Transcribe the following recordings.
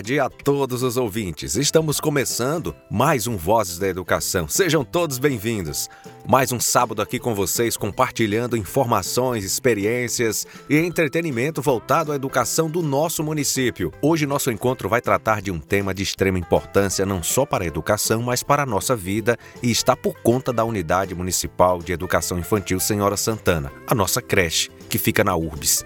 tarde a todos os ouvintes. Estamos começando mais um Vozes da Educação. Sejam todos bem-vindos. Mais um sábado aqui com vocês, compartilhando informações, experiências e entretenimento voltado à educação do nosso município. Hoje, nosso encontro vai tratar de um tema de extrema importância não só para a educação, mas para a nossa vida e está por conta da Unidade Municipal de Educação Infantil Senhora Santana, a nossa creche, que fica na URBS.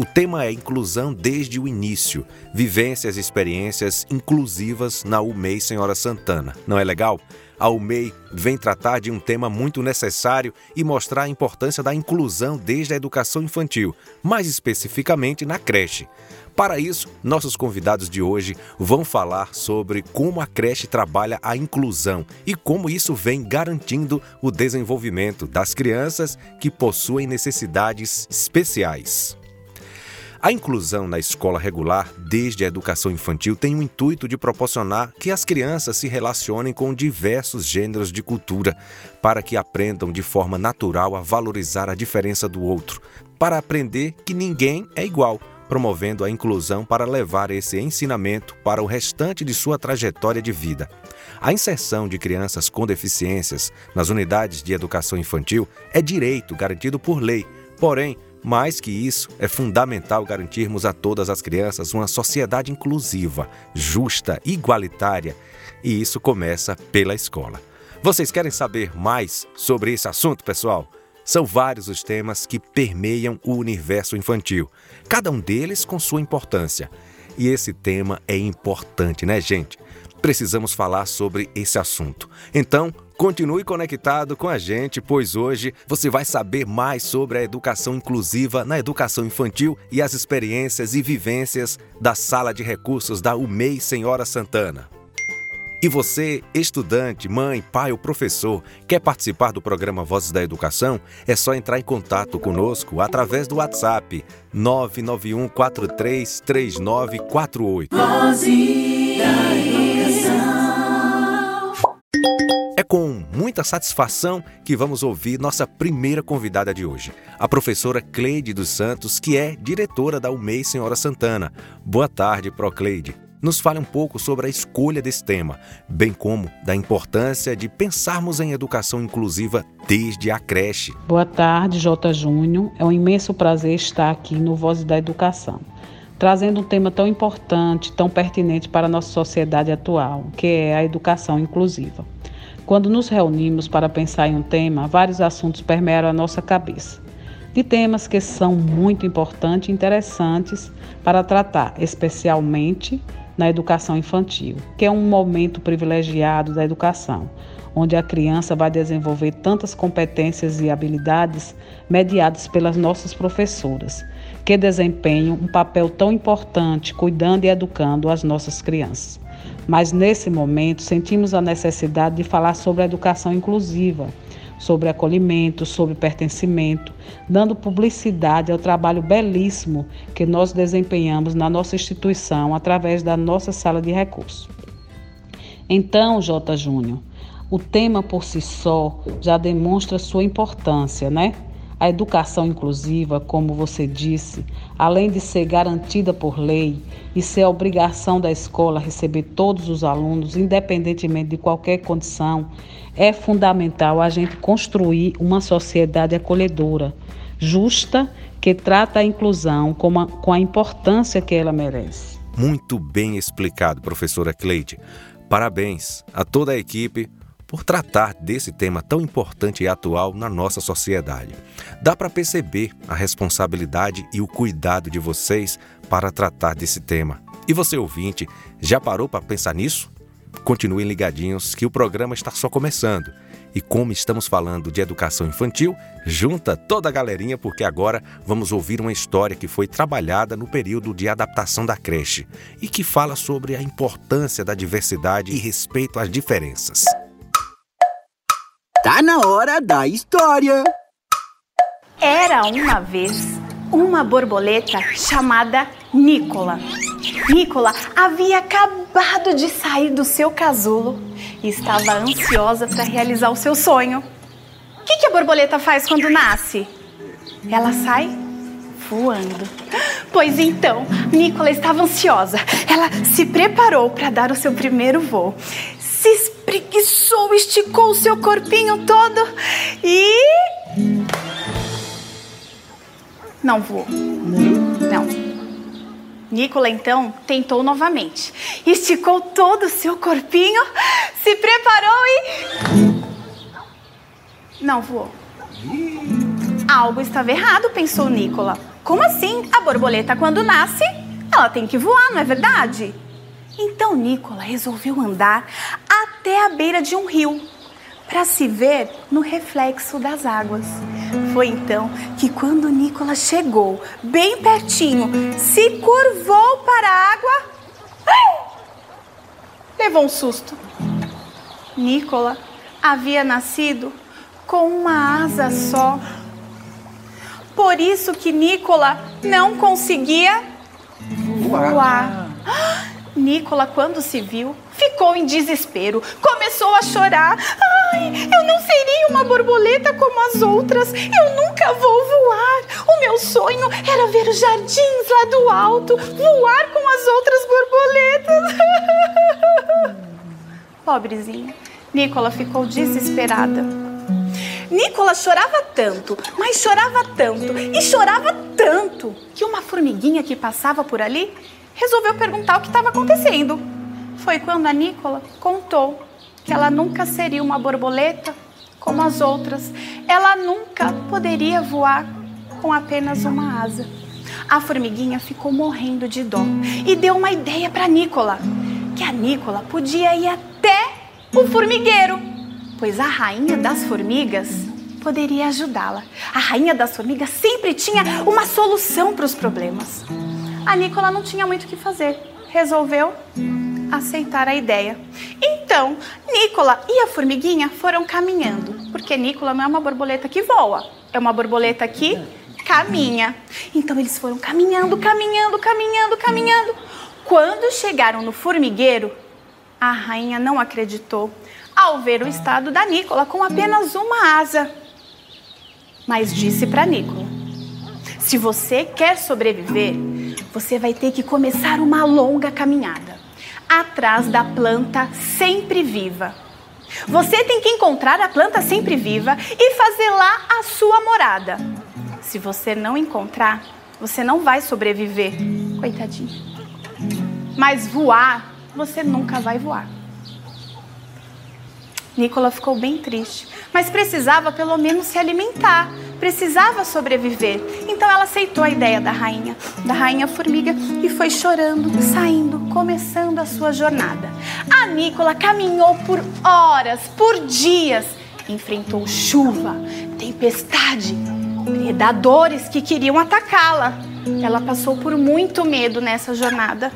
O tema é inclusão desde o início, vivências e experiências inclusivas na UMEI Senhora Santana. Não é legal? A UMEI vem tratar de um tema muito necessário e mostrar a importância da inclusão desde a educação infantil, mais especificamente na creche. Para isso, nossos convidados de hoje vão falar sobre como a creche trabalha a inclusão e como isso vem garantindo o desenvolvimento das crianças que possuem necessidades especiais. A inclusão na escola regular, desde a educação infantil, tem o intuito de proporcionar que as crianças se relacionem com diversos gêneros de cultura, para que aprendam de forma natural a valorizar a diferença do outro, para aprender que ninguém é igual, promovendo a inclusão para levar esse ensinamento para o restante de sua trajetória de vida. A inserção de crianças com deficiências nas unidades de educação infantil é direito garantido por lei, porém, mais que isso, é fundamental garantirmos a todas as crianças uma sociedade inclusiva, justa, igualitária, e isso começa pela escola. Vocês querem saber mais sobre esse assunto, pessoal? São vários os temas que permeiam o universo infantil, cada um deles com sua importância. E esse tema é importante, né, gente? Precisamos falar sobre esse assunto. Então, Continue conectado com a gente, pois hoje você vai saber mais sobre a educação inclusiva na educação infantil e as experiências e vivências da Sala de Recursos da UMEI Senhora Santana. E você, estudante, mãe, pai ou professor, quer participar do programa Vozes da Educação? É só entrar em contato conosco através do WhatsApp 991 433948. Vozes da com muita satisfação que vamos ouvir nossa primeira convidada de hoje, a professora Cleide dos Santos, que é diretora da UMEI Senhora Santana. Boa tarde, Procleide. Nos fale um pouco sobre a escolha desse tema, bem como da importância de pensarmos em educação inclusiva desde a creche. Boa tarde, J. Júnior. É um imenso prazer estar aqui no Voz da Educação, trazendo um tema tão importante, tão pertinente para a nossa sociedade atual, que é a educação inclusiva. Quando nos reunimos para pensar em um tema, vários assuntos permeiam a nossa cabeça. De temas que são muito importantes e interessantes para tratar, especialmente na educação infantil, que é um momento privilegiado da educação, onde a criança vai desenvolver tantas competências e habilidades mediadas pelas nossas professoras, que desempenham um papel tão importante cuidando e educando as nossas crianças. Mas nesse momento sentimos a necessidade de falar sobre a educação inclusiva, sobre acolhimento, sobre pertencimento, dando publicidade ao trabalho belíssimo que nós desempenhamos na nossa instituição através da nossa sala de recursos. Então, J. Júnior, o tema por si só já demonstra sua importância, né? A educação inclusiva, como você disse, além de ser garantida por lei e ser obrigação da escola receber todos os alunos, independentemente de qualquer condição, é fundamental a gente construir uma sociedade acolhedora, justa, que trata a inclusão com a, com a importância que ela merece. Muito bem explicado, professora Cleide. Parabéns a toda a equipe por tratar desse tema tão importante e atual na nossa sociedade. Dá para perceber a responsabilidade e o cuidado de vocês para tratar desse tema. E você, ouvinte, já parou para pensar nisso? Continuem ligadinhos que o programa está só começando. E como estamos falando de educação infantil, junta toda a galerinha porque agora vamos ouvir uma história que foi trabalhada no período de adaptação da creche e que fala sobre a importância da diversidade e respeito às diferenças. Tá na hora da história. Era uma vez uma borboleta chamada Nicola. Nicola havia acabado de sair do seu casulo e estava ansiosa para realizar o seu sonho. O que, que a borboleta faz quando nasce? Ela sai voando. Pois então, Nicola estava ansiosa. Ela se preparou para dar o seu primeiro voo. Se espreguiçou, esticou o seu corpinho todo e. Não voou. Não. Nicola então tentou novamente. Esticou todo o seu corpinho, se preparou e. Não voou. Algo estava errado, pensou Nicola. Como assim? A borboleta, quando nasce, ela tem que voar, não é verdade? Então Nicola resolveu andar até a beira de um rio para se ver no reflexo das águas. Foi então que, quando Nicolas chegou bem pertinho, se curvou para a água, levou um susto. Nicola havia nascido com uma asa só. Por isso que Nicola não conseguia voar. voar. Nicola, quando se viu, ficou em desespero, começou a chorar. Ai, eu não seria uma borboleta como as outras, eu nunca vou voar. O meu sonho era ver os jardins lá do alto, voar com as outras borboletas. Pobrezinha, Nicola ficou desesperada. Nicola chorava tanto, mas chorava tanto e chorava tanto que uma formiguinha que passava por ali resolveu perguntar o que estava acontecendo. Foi quando a Nicola contou que ela nunca seria uma borboleta como as outras. Ela nunca poderia voar com apenas uma asa. A formiguinha ficou morrendo de dó e deu uma ideia para Nicola, que a Nicola podia ir até o formigueiro, pois a rainha das formigas poderia ajudá-la. A rainha das formigas sempre tinha uma solução para os problemas. A Nicola não tinha muito o que fazer. Resolveu aceitar a ideia. Então, Nicola e a formiguinha foram caminhando, porque Nicola não é uma borboleta que voa, é uma borboleta que caminha. Então eles foram caminhando, caminhando, caminhando, caminhando. Quando chegaram no formigueiro, a rainha não acreditou ao ver o estado da Nicola com apenas uma asa. Mas disse para Nicola: Se você quer sobreviver, você vai ter que começar uma longa caminhada atrás da planta sempre viva. Você tem que encontrar a planta sempre viva e fazer lá a sua morada. Se você não encontrar, você não vai sobreviver. Coitadinho. Mas voar, você nunca vai voar. Nicola ficou bem triste, mas precisava pelo menos se alimentar precisava sobreviver. Então ela aceitou a ideia da rainha, da rainha formiga e foi chorando, saindo, começando a sua jornada. A Nicola caminhou por horas, por dias, enfrentou chuva, tempestade, predadores que queriam atacá-la. Ela passou por muito medo nessa jornada.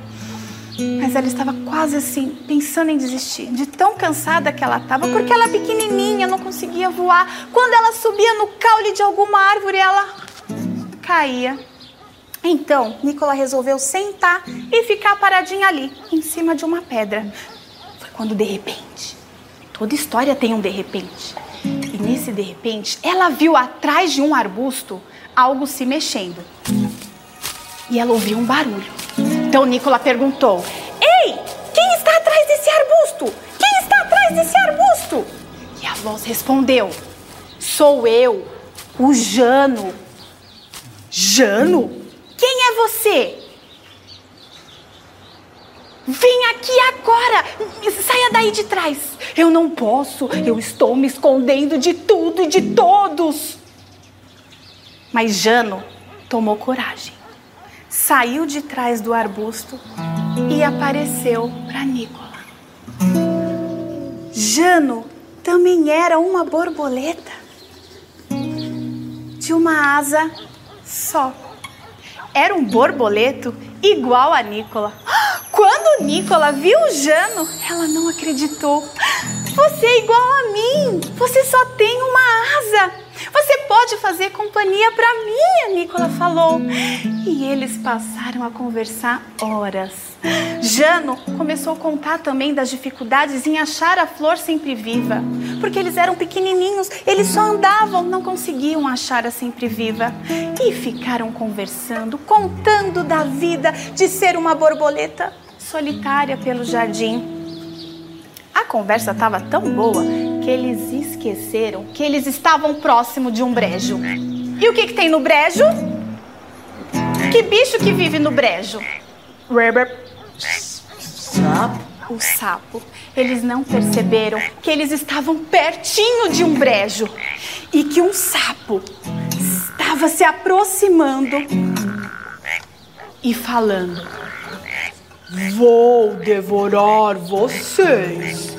Mas ela estava quase assim, pensando em desistir, de tão cansada que ela estava, porque ela é pequenininha, não conseguia voar. Quando ela subia no caule de alguma árvore, ela caía. Então, Nicola resolveu sentar e ficar paradinha ali, em cima de uma pedra. Foi quando de repente, toda história tem um de repente. E nesse de repente, ela viu atrás de um arbusto algo se mexendo. E ela ouviu um barulho. Então Nicola perguntou: Ei, quem está atrás desse arbusto? Quem está atrás desse arbusto? E a voz respondeu: Sou eu, o Jano. Jano? Quem é você? Vem aqui agora! Saia daí de trás! Eu não posso, eu estou me escondendo de tudo e de todos! Mas Jano tomou coragem saiu de trás do arbusto e apareceu para Nicola. Jano também era uma borboleta de uma asa só. Era um borboleto igual a Nicola. Quando Nicola viu Jano, ela não acreditou. Você é igual a mim. Você só tem uma asa. Você pode fazer companhia para mim, a Nicola falou. E eles passaram a conversar horas. Jano começou a contar também das dificuldades em achar a flor sempre viva, porque eles eram pequenininhos, eles só andavam, não conseguiam achar a sempre viva. E ficaram conversando, contando da vida de ser uma borboleta solitária pelo jardim. A conversa estava tão boa que eles esqueceram que eles estavam próximo de um brejo. E o que, que tem no brejo? Que bicho que vive no brejo? Sapo. O sapo. Eles não perceberam que eles estavam pertinho de um brejo e que um sapo estava se aproximando e falando. Vou devorar vocês.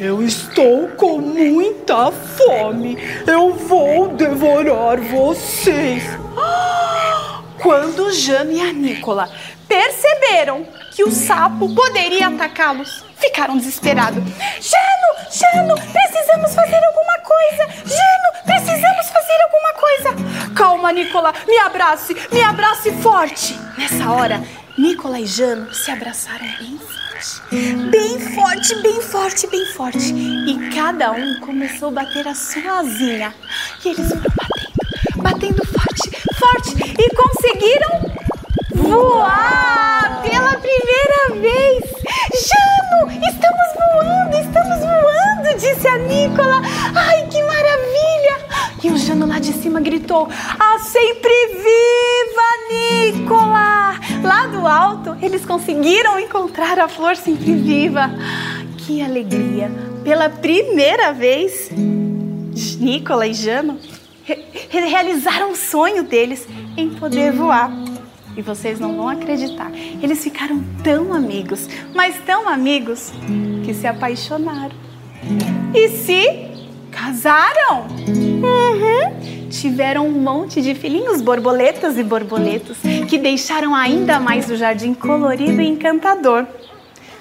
Eu estou com muita fome. Eu vou devorar vocês. Quando Jano e a Nicola perceberam que o sapo poderia atacá-los, ficaram desesperados. Jano, Jano, precisamos fazer alguma coisa. Jano, precisamos fazer alguma coisa. Calma, Nicola, me abrace, me abrace forte. Nessa hora, Nicola e Jano se abraçaram bem forte. Bem forte, bem forte, bem forte. E cada um começou a bater a sua. E eles foram batendo, batendo forte, forte. E conseguiram voar pela primeira vez. Jano, estamos voando, estamos voando, disse a Nicola. Ai, que maravilha! E o Jano lá de cima gritou: A sempre viva, Nicola! Lá do alto, eles conseguiram encontrar a flor sempre viva. Que alegria! Pela primeira vez, Nicola e Jano re realizaram o sonho deles em poder voar. E vocês não vão acreditar. Eles ficaram tão amigos, mas tão amigos, que se apaixonaram. E se casaram. Uhum. Tiveram um monte de filhinhos, borboletas e borboletos, que deixaram ainda mais o jardim colorido e encantador.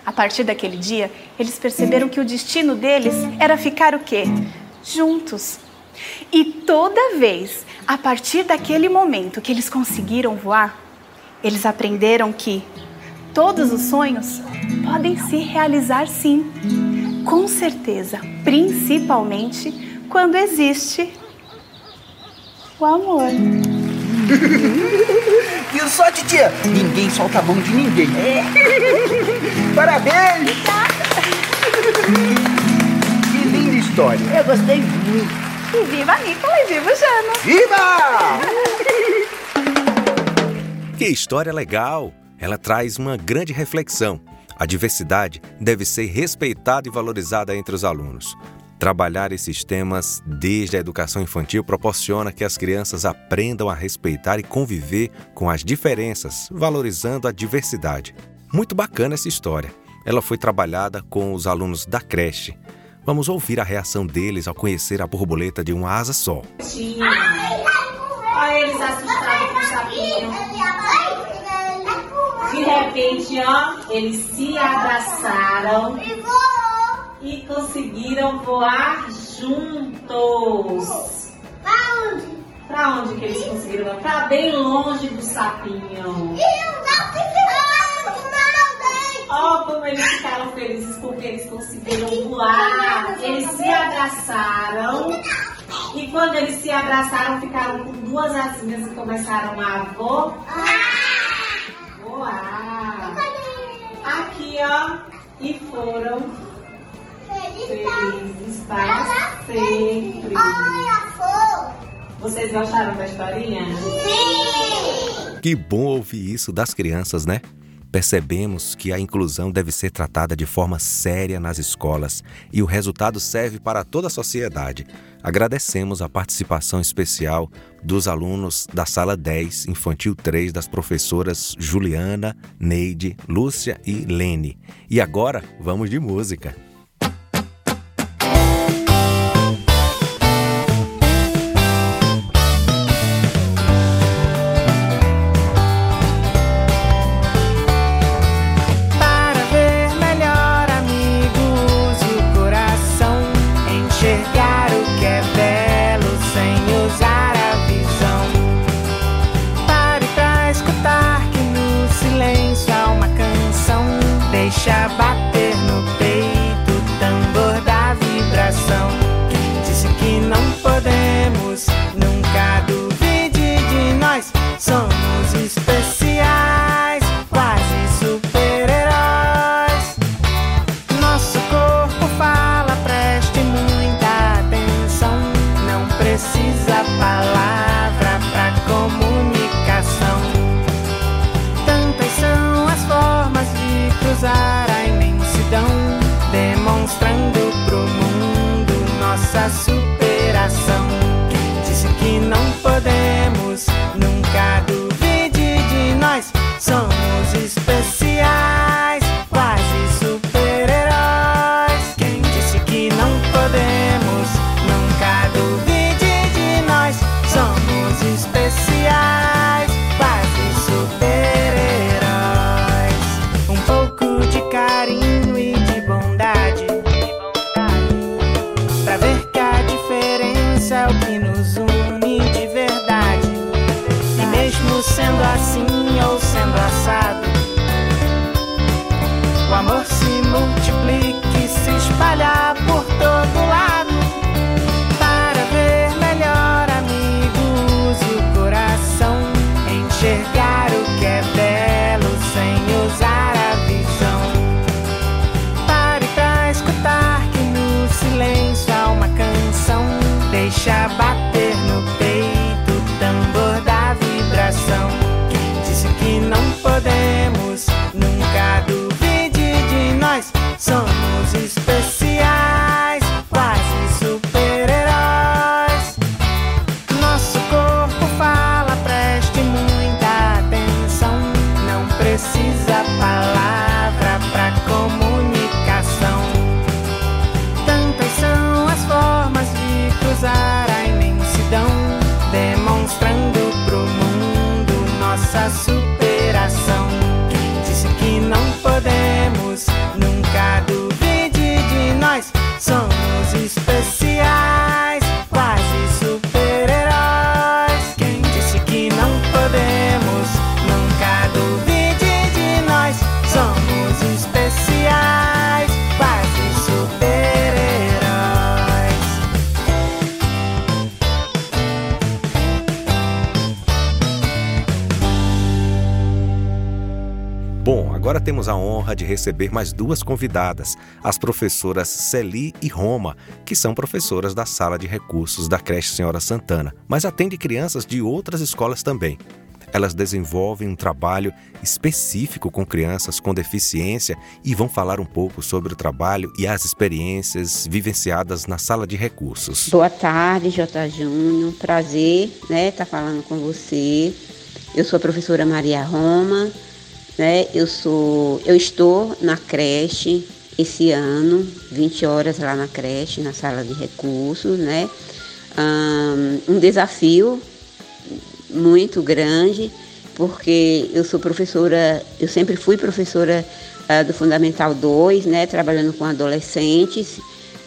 A partir daquele dia, eles perceberam que o destino deles era ficar o quê? Juntos. E toda vez, a partir daquele momento que eles conseguiram voar, eles aprenderam que todos os sonhos podem se realizar sim, com certeza, principalmente quando existe o amor. Viu só, titia? Ninguém solta a mão de ninguém. Parabéns! Que linda história. Eu gostei muito. E viva a Nicola e viva o Jano! Viva! Que história legal! Ela traz uma grande reflexão. A diversidade deve ser respeitada e valorizada entre os alunos. Trabalhar esses temas desde a educação infantil proporciona que as crianças aprendam a respeitar e conviver com as diferenças, valorizando a diversidade. Muito bacana essa história. Ela foi trabalhada com os alunos da creche. Vamos ouvir a reação deles ao conhecer a borboleta de uma asa só. Olha eles assustados com o sapinho. De repente, ó, eles se abraçaram e conseguiram voar juntos. Pra onde? Pra onde que eles conseguiram voar? Pra bem longe do sapinho. Ó, como eles ficaram felizes porque eles conseguiram voar. Eles se abraçaram. E quando eles se abraçaram, ficaram com duas asinhas e começaram a voar. Voar. Aqui, ó. E foram felizes para sempre. Vocês gostaram da historinha? Que bom ouvir isso das crianças, né? Percebemos que a inclusão deve ser tratada de forma séria nas escolas e o resultado serve para toda a sociedade. Agradecemos a participação especial dos alunos da Sala 10, Infantil 3, das professoras Juliana, Neide, Lúcia e Lene. E agora, vamos de música. Shabbat. De receber mais duas convidadas, as professoras Celi e Roma, que são professoras da sala de recursos da creche Senhora Santana, mas atende crianças de outras escolas também. Elas desenvolvem um trabalho específico com crianças com deficiência e vão falar um pouco sobre o trabalho e as experiências vivenciadas na sala de recursos. Boa tarde, J. Júnior. Prazer, né, estar falando com você. Eu sou a professora Maria Roma, né? Eu sou, eu estou na creche esse ano, 20 horas lá na creche, na sala de recursos, né? Um desafio muito grande, porque eu sou professora, eu sempre fui professora ah, do Fundamental 2, né, trabalhando com adolescentes.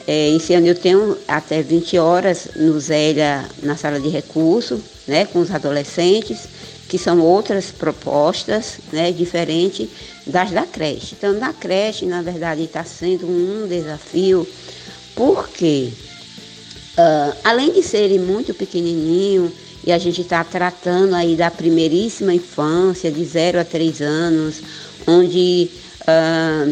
É, esse ano eu tenho até 20 horas no Zélia, na sala de recurso, né, com os adolescentes, que são outras propostas, né, diferente das da creche. Então, na creche, na verdade, está sendo um desafio, porque ah, além de serem muito pequenininho e a gente está tratando aí da primeiríssima infância, de 0 a 3 anos, onde ah,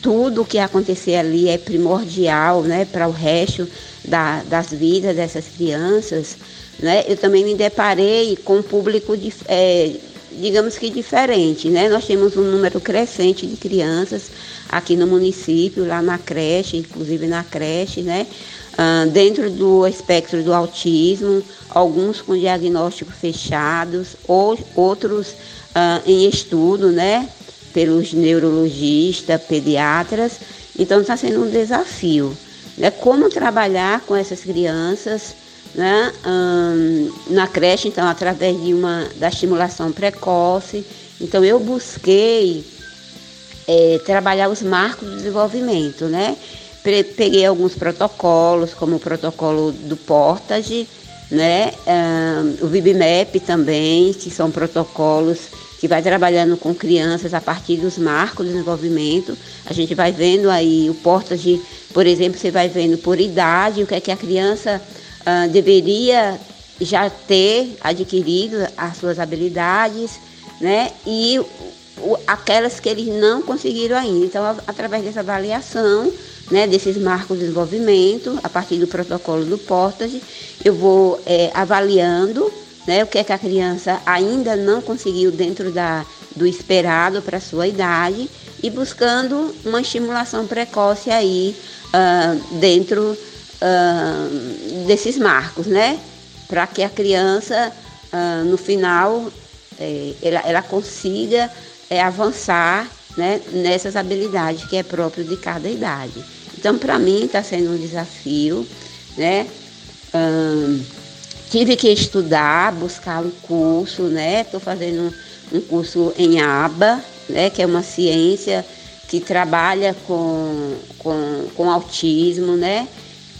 tudo que acontecer ali é primordial né, para o resto da- das vidas dessas crianças, né? eu também me deparei com um público, dif- eh, digamos que diferente. Né? Nós temos um número crescente de crianças aqui no município, lá na creche, inclusive na creche, né? Ah, dentro do espectro do autismo, alguns com diagnóstico fechados, ou, outros ah, em estudo, né? Pelos neurologistas, pediatras. Então está sendo um desafio. Né? Como trabalhar com essas crianças né? Na creche, então, através de uma da estimulação precoce. Então eu busquei é, trabalhar os marcos do desenvolvimento, né? Peguei alguns protocolos, como o protocolo do Portage, né? Ah, o VibMap também, que são protocolos que vai trabalhando com crianças a partir dos marcos de desenvolvimento. A gente vai vendo aí o porta de, por exemplo, você vai vendo por idade o que é que a criança uh, deveria já ter adquirido as suas habilidades, né? E o, aquelas que eles não conseguiram ainda. Então, através dessa avaliação, né, desses marcos de desenvolvimento, a partir do protocolo do Portage, eu vou é, avaliando né, o que é que a criança ainda não conseguiu dentro da, do esperado para a sua idade e buscando uma estimulação precoce aí uh, dentro uh, desses marcos, né? Para que a criança, uh, no final, é, ela, ela consiga é, avançar né, nessas habilidades que é próprio de cada idade. Então, para mim, está sendo um desafio, né? tive que estudar, buscar um curso, né? Estou fazendo um curso em ABA, né? Que é uma ciência que trabalha com, com, com autismo, né?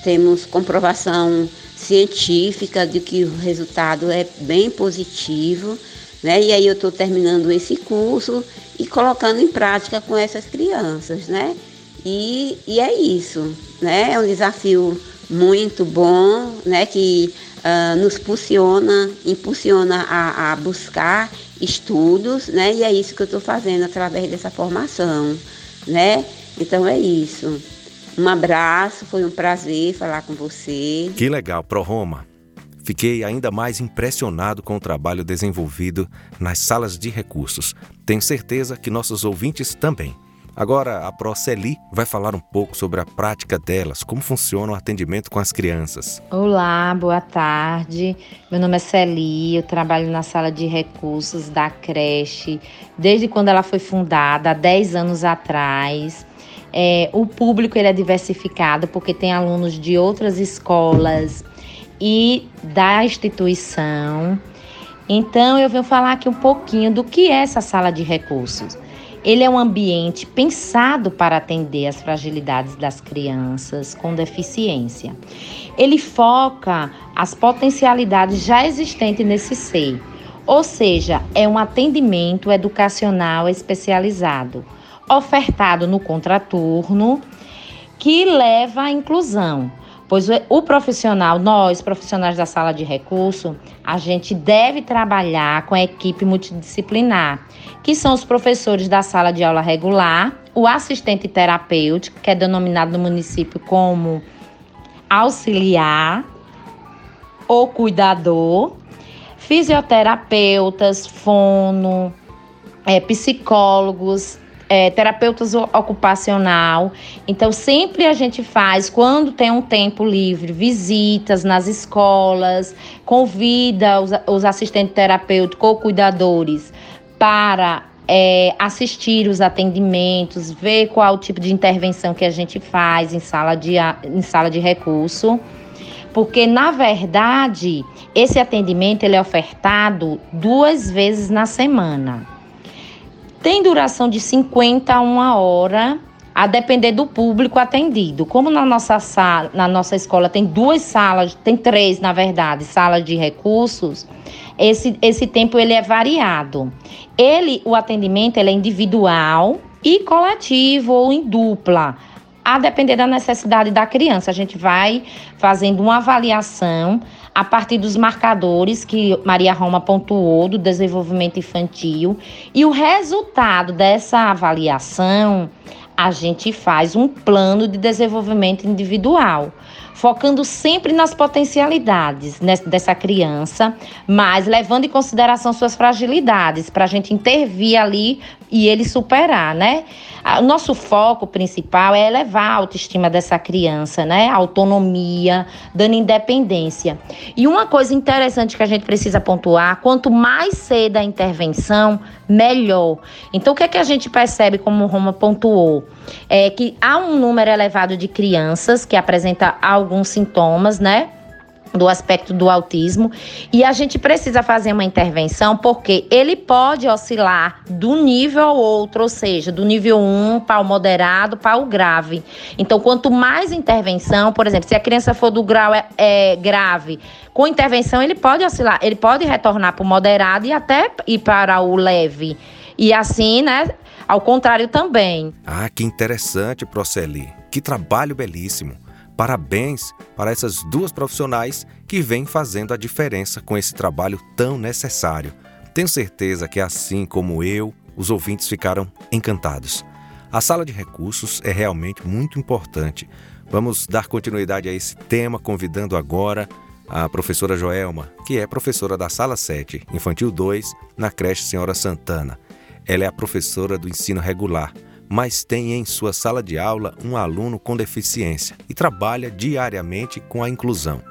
Temos comprovação científica de que o resultado é bem positivo, né? E aí eu estou terminando esse curso e colocando em prática com essas crianças, né? E, e é isso, né? É um desafio muito bom, né? Que uh, nos impulsiona, impulsiona a, a, buscar estudos, né? E é isso que eu estou fazendo através dessa formação, né? Então é isso. Um abraço, foi um prazer falar com você. Que legal, Pro Roma. Fiquei ainda mais impressionado com o trabalho desenvolvido nas salas de recursos. Tenho certeza que nossos ouvintes também. Agora, a Proceli vai falar um pouco sobre a prática delas, como funciona o atendimento com as crianças. Olá, boa tarde. Meu nome é Celi, eu trabalho na sala de recursos da creche desde quando ela foi fundada, há 10 anos atrás. É, o público ele é diversificado porque tem alunos de outras escolas e da instituição. Então, eu venho falar aqui um pouquinho do que é essa sala de recursos. Ele é um ambiente pensado para atender as fragilidades das crianças com deficiência. Ele foca as potencialidades já existentes nesse ser, ou seja, é um atendimento educacional especializado, ofertado no contraturno, que leva à inclusão. Pois o profissional, nós, profissionais da sala de recurso, a gente deve trabalhar com a equipe multidisciplinar, que são os professores da sala de aula regular, o assistente terapêutico, que é denominado no município como auxiliar ou cuidador, fisioterapeutas, fono, é, psicólogos, é, terapeutas ocupacional. Então, sempre a gente faz, quando tem um tempo livre, visitas nas escolas, convida os, os assistentes terapêuticos ou cuidadores para é, assistir os atendimentos, ver qual o tipo de intervenção que a gente faz em sala de, em sala de recurso. Porque, na verdade, esse atendimento ele é ofertado duas vezes na semana. Tem duração de 50 a uma hora, a depender do público atendido. Como na nossa sala, na nossa escola tem duas salas, tem três, na verdade, salas de recursos, esse, esse tempo ele é variado. Ele, o atendimento, ele é individual e coletivo ou em dupla a depender da necessidade da criança. A gente vai fazendo uma avaliação a partir dos marcadores que Maria Roma pontuou do desenvolvimento infantil. E o resultado dessa avaliação a gente faz um plano de desenvolvimento individual, focando sempre nas potencialidades dessa criança, mas levando em consideração suas fragilidades, para a gente intervir ali e ele superar, né? O nosso foco principal é elevar a autoestima dessa criança, né? Autonomia, dando independência. E uma coisa interessante que a gente precisa pontuar: quanto mais cedo a intervenção, melhor. Então, o que é que a gente percebe, como o Roma pontuou? É que há um número elevado de crianças que apresenta alguns sintomas, né? Do aspecto do autismo e a gente precisa fazer uma intervenção porque ele pode oscilar do nível ao outro, ou seja, do nível 1 para o moderado para o grave. Então, quanto mais intervenção, por exemplo, se a criança for do grau é, é grave, com intervenção ele pode oscilar, ele pode retornar para o moderado e até ir para o leve. E assim, né, ao contrário também. Ah, que interessante, Proceli. Que trabalho belíssimo. Parabéns para essas duas profissionais que vêm fazendo a diferença com esse trabalho tão necessário. Tenho certeza que, assim como eu, os ouvintes ficaram encantados. A sala de recursos é realmente muito importante. Vamos dar continuidade a esse tema, convidando agora a professora Joelma, que é professora da Sala 7, Infantil 2, na creche Senhora Santana. Ela é a professora do ensino regular mas tem em sua sala de aula um aluno com deficiência e trabalha diariamente com a inclusão.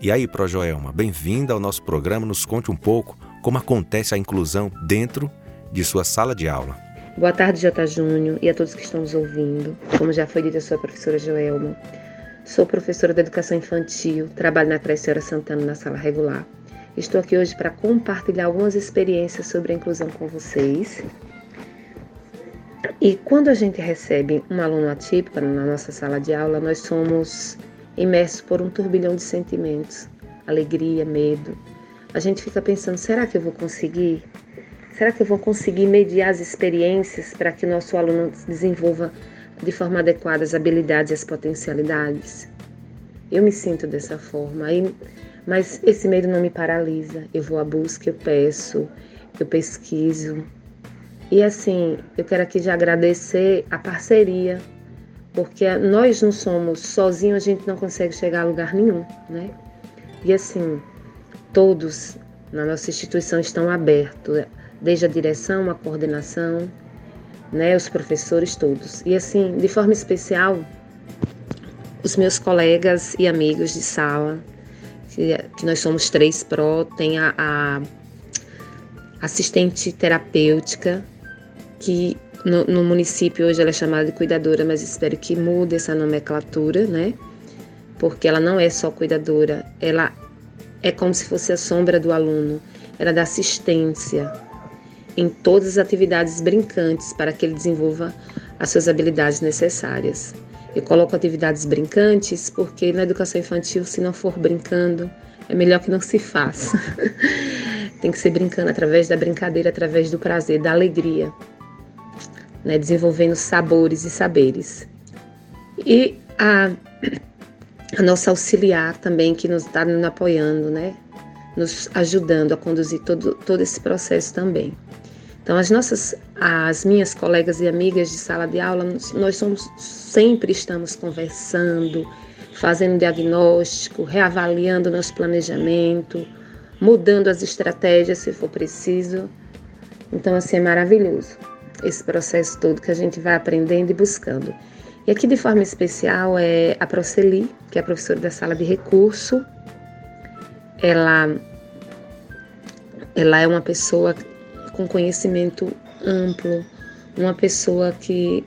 E aí, Projoelma, bem-vinda ao nosso programa. Nos conte um pouco como acontece a inclusão dentro de sua sala de aula. Boa tarde, Jota Júnior, e a todos que estão nos ouvindo. Como já foi dito, eu sou a professora Joelma. Sou professora de educação infantil, trabalho na Creche Senhora Santana na sala regular. Estou aqui hoje para compartilhar algumas experiências sobre a inclusão com vocês e quando a gente recebe um aluno atípico na nossa sala de aula, nós somos imersos por um turbilhão de sentimentos, alegria, medo. A gente fica pensando: será que eu vou conseguir? Será que eu vou conseguir mediar as experiências para que o nosso aluno desenvolva de forma adequada as habilidades e as potencialidades? Eu me sinto dessa forma, mas esse medo não me paralisa. Eu vou à busca, eu peço, eu pesquiso, e assim, eu quero aqui já agradecer a parceria, porque nós não somos sozinhos, a gente não consegue chegar a lugar nenhum, né? E assim, todos na nossa instituição estão abertos, desde a direção, a coordenação, né, os professores todos. E assim, de forma especial, os meus colegas e amigos de sala, que, que nós somos três pró, tem a, a assistente terapêutica, que no, no, município hoje ela é chamada de cuidadora, mas espero que mude essa nomenclatura, né? Porque ela não é só cuidadora, ela é como se fosse a sombra do aluno, ela dá assistência em todas as atividades brincantes para que ele desenvolva as suas habilidades necessárias. Eu coloco atividades brincantes porque na educação infantil, se não for brincando, é melhor que não se faça. Tem que ser brincando através da brincadeira, através do prazer, da alegria né, desenvolvendo sabores e saberes. E a, a nossa auxiliar também, que nos está nos apoiando, né, nos ajudando a conduzir todo, todo esse processo também. Então, as nossas, as minhas colegas e amigas de sala de aula, nós somos, sempre estamos conversando, fazendo diagnóstico, reavaliando nosso planejamento, mudando as estratégias se for preciso. Então, assim, é maravilhoso esse processo todo que a gente vai aprendendo e buscando. E aqui de forma especial é a Proceli, que é a professora da sala de recurso. Ela, ela é uma pessoa com conhecimento amplo, uma pessoa que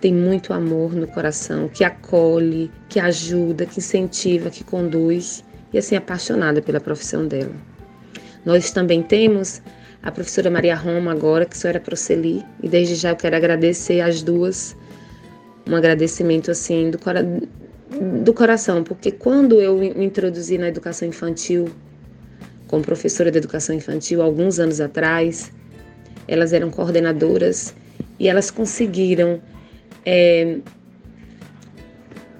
tem muito amor no coração, que acolhe, que ajuda, que incentiva, que conduz e assim apaixonada pela profissão dela. Nós também temos a professora Maria Roma agora, que só era Proceli, e desde já eu quero agradecer as duas, um agradecimento assim do, cora do coração, porque quando eu me introduzi na educação infantil, como professora de educação infantil, alguns anos atrás, elas eram coordenadoras e elas conseguiram, é,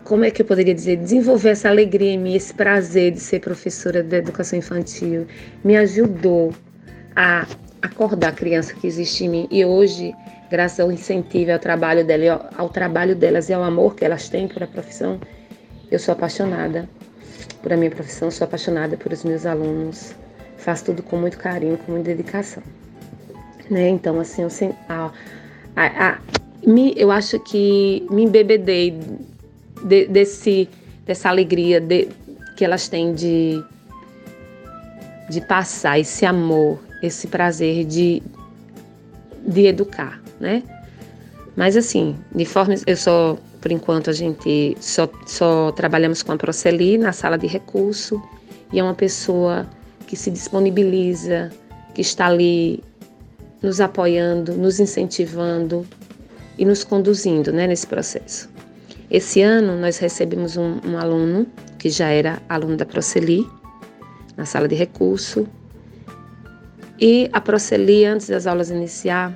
como é que eu poderia dizer, desenvolver essa alegria em mim, esse prazer de ser professora de educação infantil, me ajudou a acordar a criança que existe em mim. E hoje, graças ao incentivo, ao trabalho dela, ao trabalho delas e ao amor que elas têm por a profissão, eu sou apaixonada por a minha profissão, sou apaixonada por os meus alunos. Faço tudo com muito carinho, com muita dedicação. Né? Então, assim, eu, a, a, a, me, eu acho que me embebedei de, desse, dessa alegria de, que elas têm de, de passar esse amor, esse prazer de, de educar, né? Mas assim, de forma eu sou por enquanto a gente só, só trabalhamos com a Proceli na sala de recurso e é uma pessoa que se disponibiliza, que está ali nos apoiando, nos incentivando e nos conduzindo né, nesse processo. Esse ano nós recebemos um, um aluno que já era aluno da Proceli, na sala de recurso, e a Proceli, antes das aulas iniciar,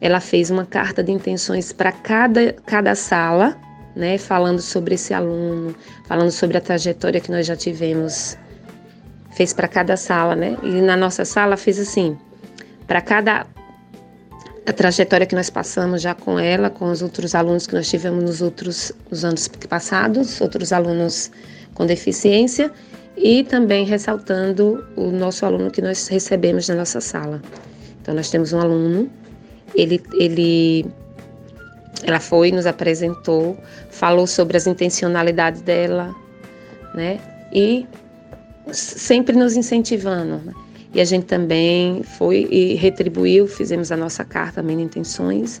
ela fez uma carta de intenções para cada, cada sala, né, falando sobre esse aluno, falando sobre a trajetória que nós já tivemos. Fez para cada sala, né? E na nossa sala fez assim: para cada a trajetória que nós passamos já com ela, com os outros alunos que nós tivemos nos outros nos anos passados, outros alunos com deficiência, e também ressaltando o nosso aluno que nós recebemos na nossa sala. Então nós temos um aluno, ele, ele ela foi, nos apresentou, falou sobre as intencionalidades dela, né? E sempre nos incentivando. Né? E a gente também foi e retribuiu, fizemos a nossa carta de intenções.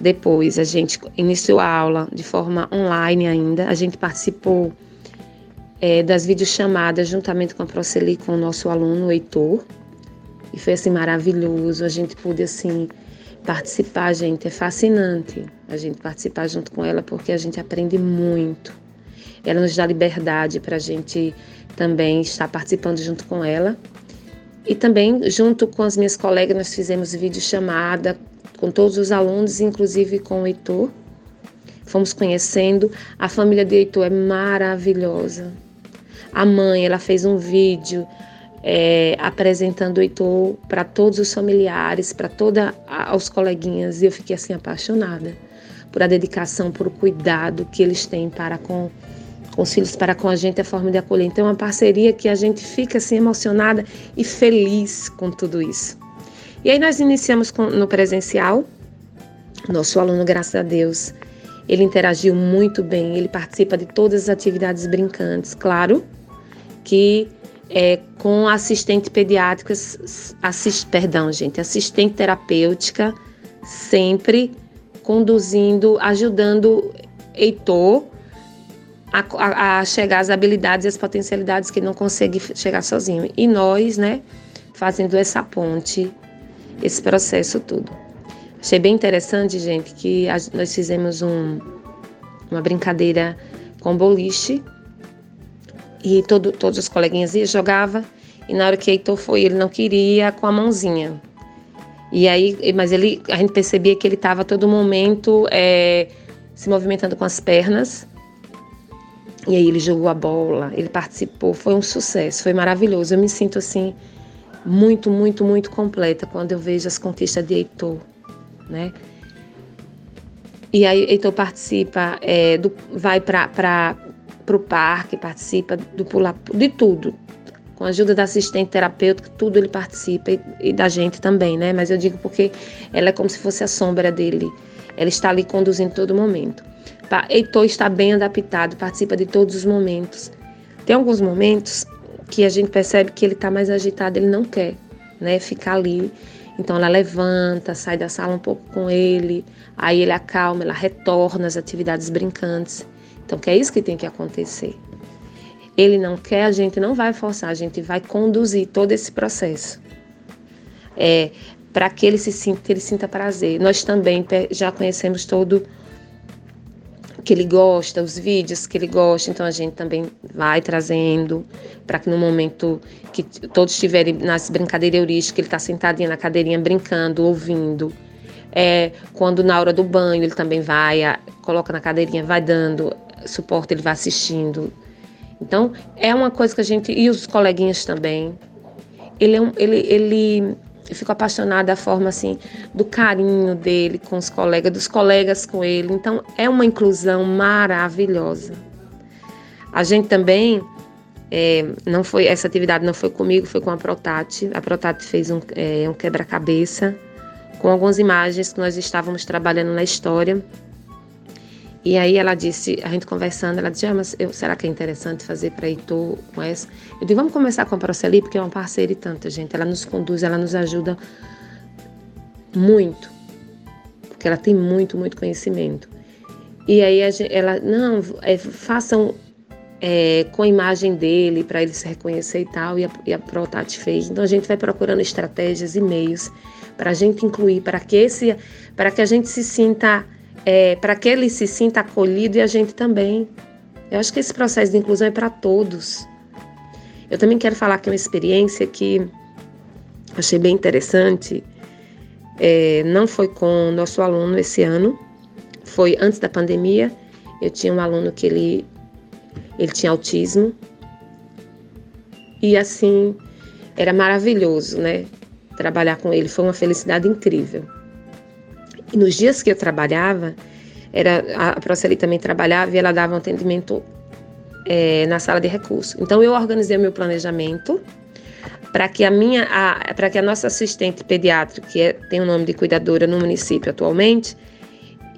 Depois a gente iniciou a aula de forma online ainda. A gente participou é, das videochamadas juntamente com a Proceli, com o nosso aluno Heitor. E foi assim maravilhoso. A gente pôde assim participar, gente. É fascinante a gente participar junto com ela porque a gente aprende muito. Ela nos dá liberdade para a gente também estar participando junto com ela e também, junto com as minhas colegas, nós fizemos videochamada com todos os alunos, inclusive com o Heitor. Fomos conhecendo. A família de Heitor é maravilhosa. A mãe, ela fez um vídeo é, apresentando o Heitor para todos os familiares, para todos os coleguinhas, e eu fiquei assim apaixonada por a dedicação, por o cuidado que eles têm para com com os filhos para com a gente é forma de acolher. Então é uma parceria que a gente fica assim emocionada e feliz com tudo isso. E aí nós iniciamos com, no presencial. Nosso aluno, graças a Deus, ele interagiu muito bem, ele participa de todas as atividades brincantes, claro que é, com assistente pediátrica, assist, perdão, gente, assistente terapêutica, sempre conduzindo, ajudando Heitor a, a, chegar às habilidades e às potencialidades que ele não consegue chegar sozinho. E nós, né, fazendo essa ponte, esse processo tudo. Achei bem interessante, gente, que a, nós fizemos um, uma brincadeira com boliche e todo, todos os coleguinhas iam, jogava e na hora que Heitor foi, ele não queria com a mãozinha. E aí, mas ele, a gente percebia que ele estava todo momento é, se movimentando com as pernas e aí ele jogou a bola, ele participou, foi um sucesso, foi maravilhoso. Eu me sinto assim muito, muito, muito completa quando eu vejo as conquistas de Heitor, né? E aí Heitor participa, é, do, vai para o parque, participa do pular, de tudo. Com a ajuda da assistente terapêutica, tudo ele participa e, e da gente também, né? Mas eu digo porque ela é como se fosse a sombra dele. Ela está ali conduzindo todo momento. Heitor está bem adaptado, participa de todos os momentos. Tem alguns momentos que a gente percebe que ele está mais agitado, ele não quer né, ficar ali. Então ela levanta, sai da sala um pouco com ele, aí ele acalma, ela retorna às atividades brincantes. Então que é isso que tem que acontecer. Ele não quer, a gente não vai forçar, a gente vai conduzir todo esse processo. É, para que ele se sinta, ele sinta prazer. Nós também já conhecemos todo que ele gosta, os vídeos que ele gosta, então a gente também vai trazendo para que no momento que todos estiverem nas brincadeiras heurísticas, ele está sentadinho na cadeirinha brincando, ouvindo. É, quando na hora do banho ele também vai, a, coloca na cadeirinha, vai dando suporte, ele vai assistindo. Então é uma coisa que a gente e os coleguinhas também. Ele é um, ele, ele eu fico apaixonada da forma assim do carinho dele com os colegas, dos colegas com ele. Então é uma inclusão maravilhosa. A gente também é, não foi essa atividade não foi comigo, foi com a Protate. A Protate fez um, é, um quebra-cabeça com algumas imagens que nós estávamos trabalhando na história e aí ela disse, a gente conversando, ela disse, ah, mas eu, será que é interessante fazer para Heitor com essa? Eu disse, vamos começar com a Proceli, porque é uma parceira e tanta, gente. Ela nos conduz, ela nos ajuda muito. Porque ela tem muito, muito conhecimento. E aí gente, ela, não, é, façam é, com a imagem dele para ele se reconhecer e tal, e a, e a Protati fez. Então a gente vai procurando estratégias e meios para a gente incluir, para que que a gente se sinta, é, para que ele se sinta acolhido e a gente também. Eu acho que esse processo de inclusão é para todos. Eu também quero falar aqui uma experiência que achei bem interessante. É, não foi com nosso aluno esse ano, foi antes da pandemia. Eu tinha um aluno que ele, ele tinha autismo. E assim, era maravilhoso, né? Trabalhar com ele foi uma felicidade incrível. E nos dias que eu trabalhava, era a Proceli também trabalhava e ela dava um atendimento é, na sala de recursos. Então eu organizei o meu planejamento para que a minha, para que a nossa assistente pediátrica, que é, tem o nome de cuidadora no município atualmente,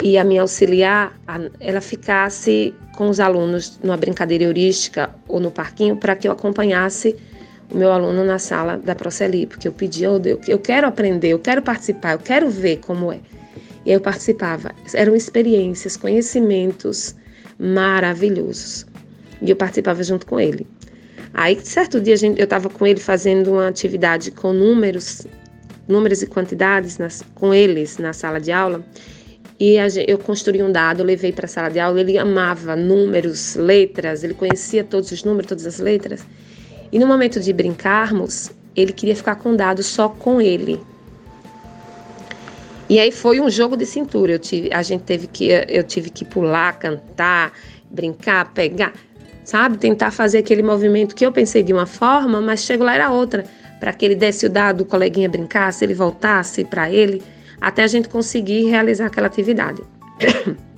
e a minha auxiliar, ela ficasse com os alunos numa brincadeira heurística ou no parquinho para que eu acompanhasse o meu aluno na sala da Proceli, porque eu pedi, oh, eu quero aprender, eu quero participar, eu quero ver como é. E eu participava. Eram experiências, conhecimentos maravilhosos. E eu participava junto com ele. Aí, certo dia, gente, eu estava com ele fazendo uma atividade com números, números e quantidades nas, com eles na sala de aula. E a, eu construí um dado, levei para a sala de aula. Ele amava números, letras, ele conhecia todos os números, todas as letras. E no momento de brincarmos, ele queria ficar com o dado só com ele. E aí foi um jogo de cintura. Eu tive, a gente teve que, eu tive que pular, cantar, brincar, pegar, sabe, tentar fazer aquele movimento que eu pensei de uma forma, mas chego lá era outra, para que ele desse o dado, o coleguinha brincasse, ele voltasse para ele, até a gente conseguir realizar aquela atividade.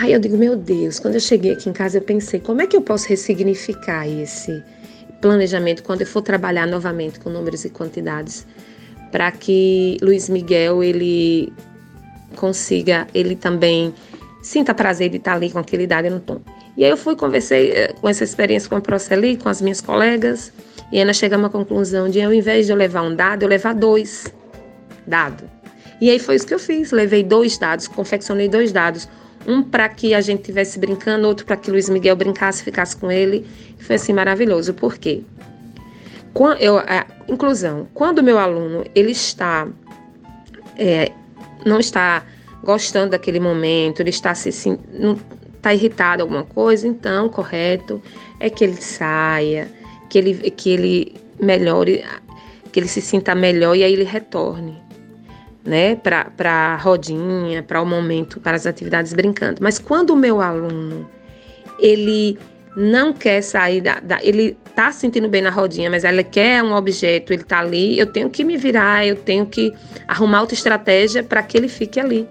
Aí eu digo, meu Deus, quando eu cheguei aqui em casa eu pensei, como é que eu posso ressignificar esse planejamento quando eu for trabalhar novamente com números e quantidades? Para que Luiz Miguel ele consiga, ele também sinta prazer de estar ali com aquele idade no tom. E aí eu fui, conversei eh, com essa experiência com a Proceli, com as minhas colegas, e ainda chegamos à conclusão de, ao invés de eu levar um dado, eu levar dois dados. E aí foi isso que eu fiz, levei dois dados, confeccionei dois dados, um para que a gente estivesse brincando, outro para que Luiz Miguel brincasse, ficasse com ele. E foi assim maravilhoso. Por quê? Eu, a inclusão, quando o meu aluno ele está é, não está gostando daquele momento, ele está se não está irritado alguma coisa, então correto é que ele saia, que ele que ele melhore, que ele se sinta melhor e aí ele retorne, né, para a rodinha, para o momento, para as atividades brincando. Mas quando o meu aluno ele não quer sair da, da, ele tá sentindo bem na rodinha, mas ele quer um objeto, ele tá ali, eu tenho que me virar, eu tenho que arrumar outra estratégia para que ele fique ali.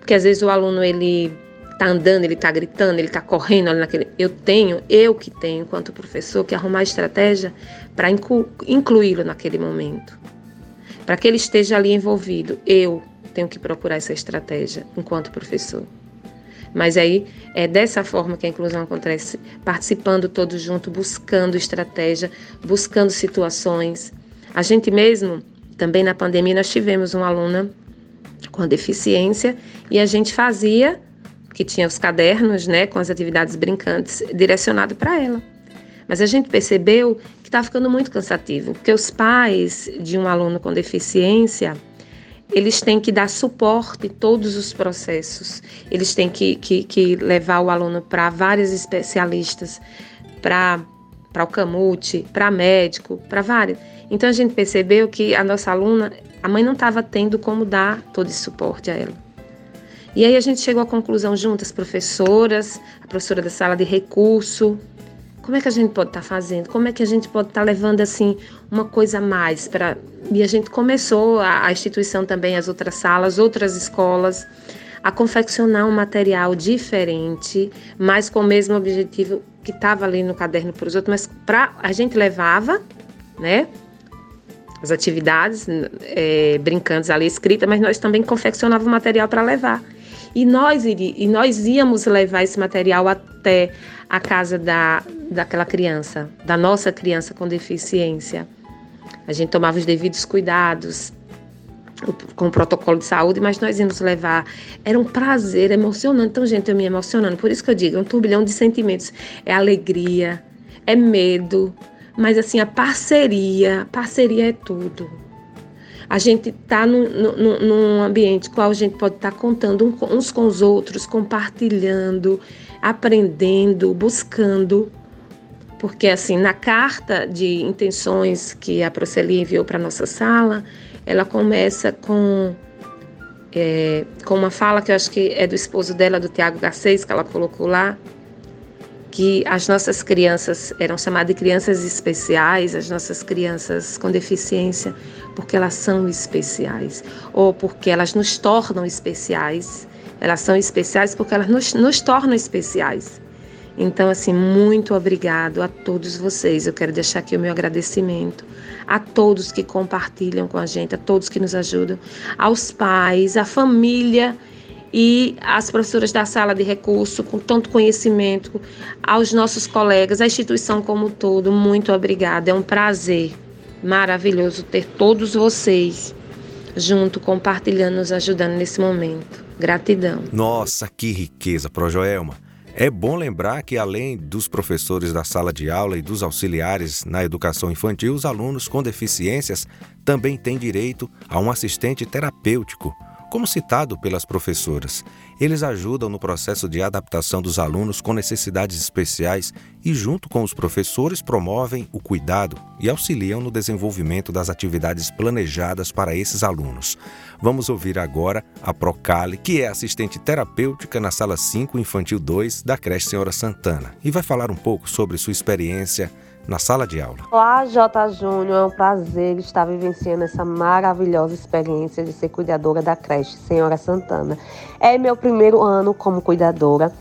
Porque às vezes o aluno ele tá andando, ele tá gritando, ele tá correndo ali naquele, eu tenho, eu que tenho enquanto professor que arrumar estratégia para inclu, incluí-lo naquele momento. Para que ele esteja ali envolvido, eu tenho que procurar essa estratégia enquanto professor. Mas aí é dessa forma que a inclusão acontece, participando todos junto, buscando estratégia, buscando situações. A gente mesmo, também na pandemia, nós tivemos uma aluna com deficiência e a gente fazia, que tinha os cadernos, né, com as atividades brincantes, direcionado para ela. Mas a gente percebeu que está ficando muito cansativo, porque os pais de um aluno com deficiência eles têm que dar suporte todos os processos. Eles têm que, que, que levar o aluno para vários especialistas, para o CAMUT, para médico, para vários. Então a gente percebeu que a nossa aluna, a mãe não estava tendo como dar todo esse suporte a ela. E aí a gente chegou à conclusão juntas, professoras, a professora da sala de recurso, como é que a gente pode estar tá fazendo? Como é que a gente pode estar tá levando assim uma coisa a mais para e a gente começou a, a instituição também as outras salas, outras escolas a confeccionar um material diferente, mas com o mesmo objetivo que estava ali no caderno para os outros, mas para a gente levava, né? As atividades é, brincantes ali escritas, mas nós também confeccionava o material para levar. E nós, e nós íamos levar esse material até a casa da, daquela criança, da nossa criança com deficiência. A gente tomava os devidos cuidados, com o protocolo de saúde, mas nós íamos levar. Era um prazer emocionante. Então, gente, eu me emocionando. Por isso que eu digo, é um turbilhão de sentimentos. É alegria, é medo, mas assim, a parceria, parceria é tudo. A gente está num, num, num, ambiente qual a gente pode estar tá contando uns com os outros, compartilhando, aprendendo, buscando. Porque, assim, na carta de intenções que a Proceli enviou para nossa sala, ela começa com, é, com uma fala que eu acho que é do esposo dela, do Tiago Garcês, que ela colocou lá, que as nossas crianças eram chamadas de crianças especiais, as nossas crianças com deficiência, porque elas são especiais, ou porque elas nos tornam especiais. Elas são especiais porque elas nos, nos tornam especiais. Então, assim, muito obrigado a todos vocês. Eu quero deixar aqui o meu agradecimento a todos que compartilham com a gente, a todos que nos ajudam, aos pais, à família e às professoras da sala de recurso com tanto conhecimento, aos nossos colegas, à instituição como um todo. Muito obrigada. É um prazer maravilhoso ter todos vocês junto, compartilhando, nos ajudando nesse momento. Gratidão. Nossa, que riqueza, Projoelma. É bom lembrar que, além dos professores da sala de aula e dos auxiliares na educação infantil, os alunos com deficiências também têm direito a um assistente terapêutico como citado pelas professoras, eles ajudam no processo de adaptação dos alunos com necessidades especiais e, junto com os professores, promovem o cuidado e auxiliam no desenvolvimento das atividades planejadas para esses alunos. Vamos ouvir agora a Procali, que é assistente terapêutica na Sala 5 Infantil 2 da Creche Senhora Santana, e vai falar um pouco sobre sua experiência na sala de aula. Olá, J. Júnior, é um prazer estar vivenciando essa maravilhosa experiência de ser cuidadora da creche Senhora Santana. É meu primeiro ano como cuidadora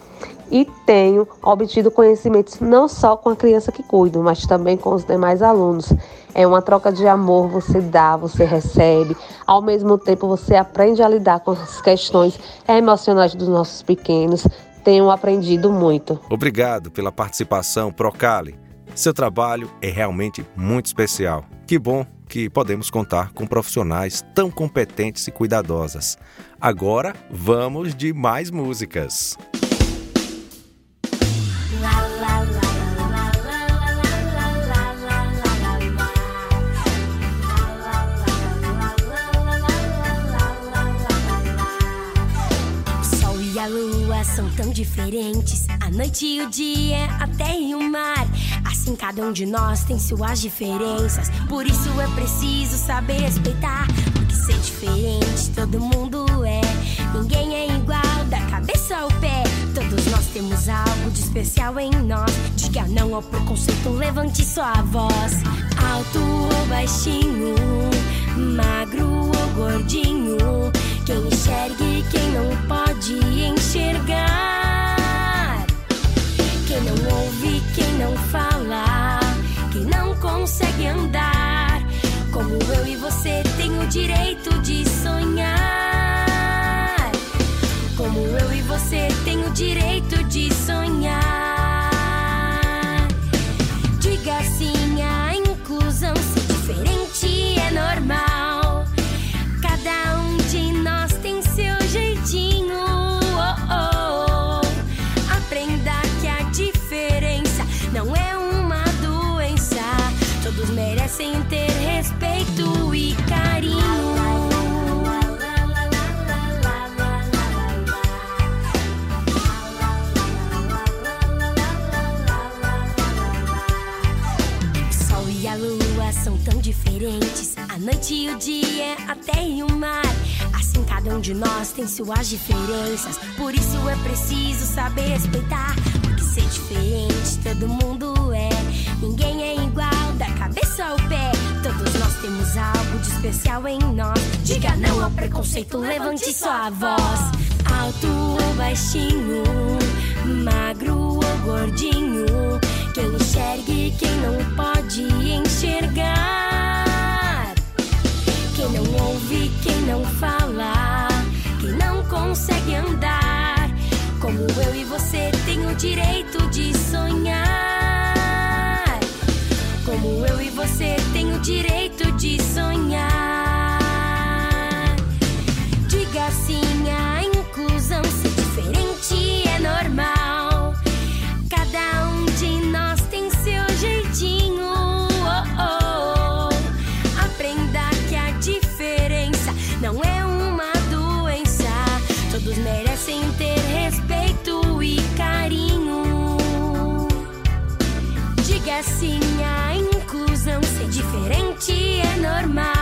e tenho obtido conhecimentos não só com a criança que cuido, mas também com os demais alunos. É uma troca de amor, você dá, você recebe, ao mesmo tempo você aprende a lidar com as questões emocionais dos nossos pequenos. Tenho aprendido muito. Obrigado pela participação, Procali. Seu trabalho é realmente muito especial. Que bom que podemos contar com profissionais tão competentes e cuidadosas. Agora vamos de mais músicas. A lua são tão diferentes. A noite e o dia, a terra e o mar. Assim cada um de nós tem suas diferenças. Por isso é preciso saber respeitar. Porque ser diferente todo mundo é. Ninguém é igual, da cabeça ao pé. Todos nós temos algo de especial em nós. Diga não ao preconceito, levante sua voz. Alto ou baixinho, magro ou gordinho. Quem enxerga e quem não pode enxergar. Quem não ouve, quem não fala, quem não consegue andar. Como eu e você tem o direito de sonhar. Como eu e você tem o direito de sonhar. São tão diferentes. A noite e o dia, a terra e o mar. Assim cada um de nós tem suas diferenças. Por isso é preciso saber respeitar. Porque ser diferente todo mundo é. Ninguém é igual, da cabeça ao pé. Todos nós temos algo de especial em nós. Diga não ao preconceito, levante sua voz. Alto ou baixinho, magro ou gordinho. Quem enxerga e quem não pode enxergar. Quem não ouve, quem não fala, quem não consegue andar. Como eu e você tem o direito de sonhar. Como eu e você tem o direito de sonhar. Merecem a inclusão. Ser diferente é normal.